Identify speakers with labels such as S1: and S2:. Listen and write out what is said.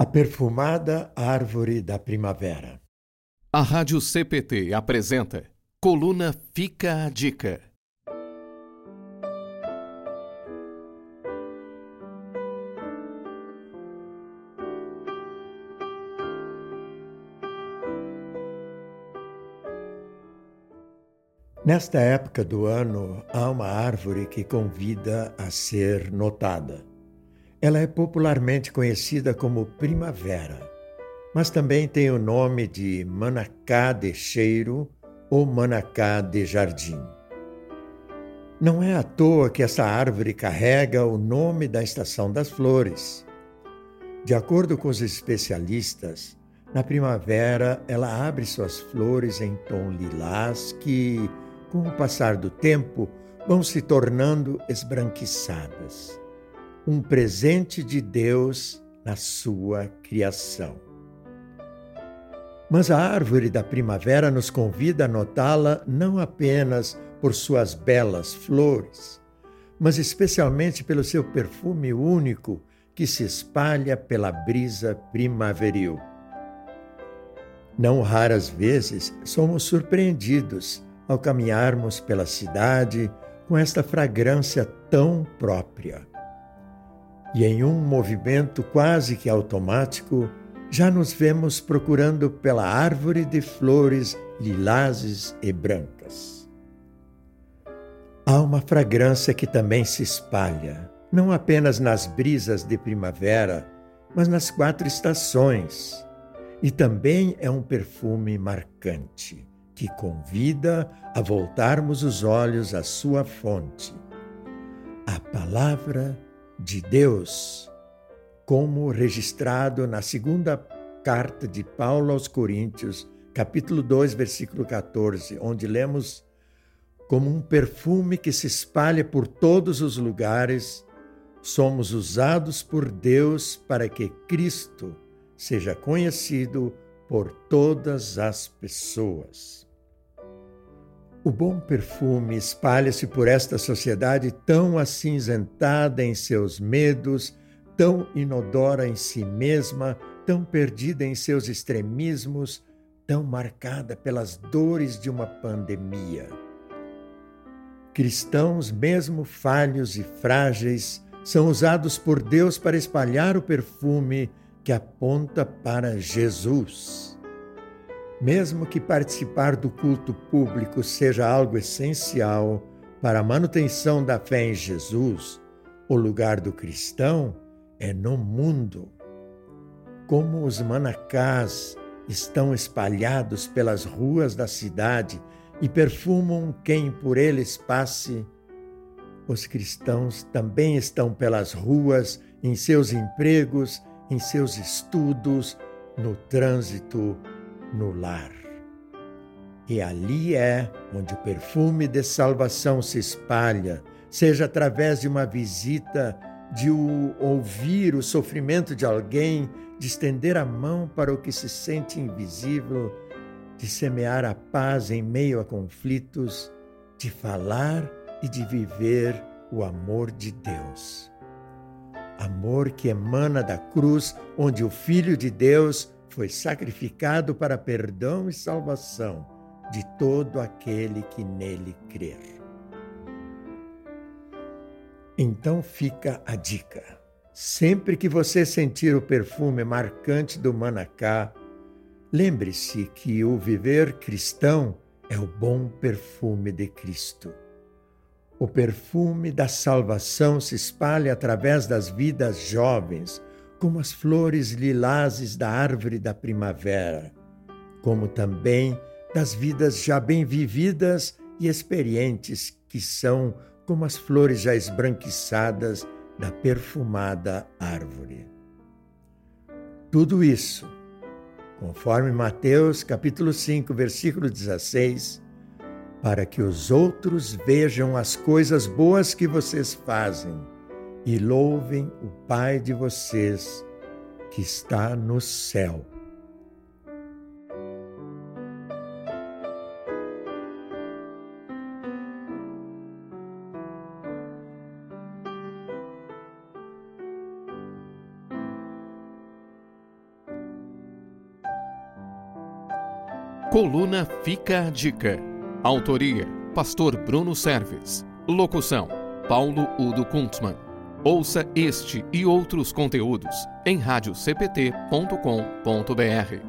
S1: A perfumada árvore da primavera.
S2: A Rádio CPT apresenta Coluna Fica a Dica.
S1: Nesta época do ano, há uma árvore que convida a ser notada. Ela é popularmente conhecida como primavera, mas também tem o nome de manacá de cheiro ou manacá de jardim. Não é à toa que essa árvore carrega o nome da estação das flores. De acordo com os especialistas, na primavera ela abre suas flores em tom lilás que, com o passar do tempo, vão se tornando esbranquiçadas um presente de Deus na sua criação. Mas a árvore da primavera nos convida a notá-la não apenas por suas belas flores, mas especialmente pelo seu perfume único que se espalha pela brisa primaveril. Não raras vezes somos surpreendidos ao caminharmos pela cidade com esta fragrância tão própria e em um movimento quase que automático, já nos vemos procurando pela árvore de flores lilazes e brancas. Há uma fragrância que também se espalha, não apenas nas brisas de primavera, mas nas quatro estações. E também é um perfume marcante, que convida a voltarmos os olhos à sua fonte, a palavra de Deus, como registrado na segunda carta de Paulo aos Coríntios, capítulo 2, versículo 14, onde lemos como um perfume que se espalha por todos os lugares, somos usados por Deus para que Cristo seja conhecido por todas as pessoas. O bom perfume espalha-se por esta sociedade tão acinzentada em seus medos, tão inodora em si mesma, tão perdida em seus extremismos, tão marcada pelas dores de uma pandemia. Cristãos, mesmo falhos e frágeis, são usados por Deus para espalhar o perfume que aponta para Jesus. Mesmo que participar do culto público seja algo essencial para a manutenção da fé em Jesus, o lugar do cristão é no mundo. Como os manacás estão espalhados pelas ruas da cidade e perfumam quem por eles passe, os cristãos também estão pelas ruas, em seus empregos, em seus estudos, no trânsito no lar. E ali é onde o perfume de salvação se espalha, seja através de uma visita, de ouvir o sofrimento de alguém, de estender a mão para o que se sente invisível, de semear a paz em meio a conflitos, de falar e de viver o amor de Deus. Amor que emana da cruz, onde o Filho de Deus foi sacrificado para perdão e salvação de todo aquele que nele crer. Então fica a dica. Sempre que você sentir o perfume marcante do manacá, lembre-se que o viver cristão é o bom perfume de Cristo. O perfume da salvação se espalha através das vidas jovens, como as flores lilazes da árvore da primavera, como também das vidas já bem vividas e experientes que são como as flores já esbranquiçadas da perfumada árvore. Tudo isso, conforme Mateus capítulo 5, versículo 16, para que os outros vejam as coisas boas que vocês fazem e louvem o Pai de vocês que está no céu.
S2: Coluna Fica a Dica. Autoria: Pastor Bruno Serves. Locução: Paulo Udo Kuntzmann. Ouça este e outros conteúdos em radiocpt.com.br.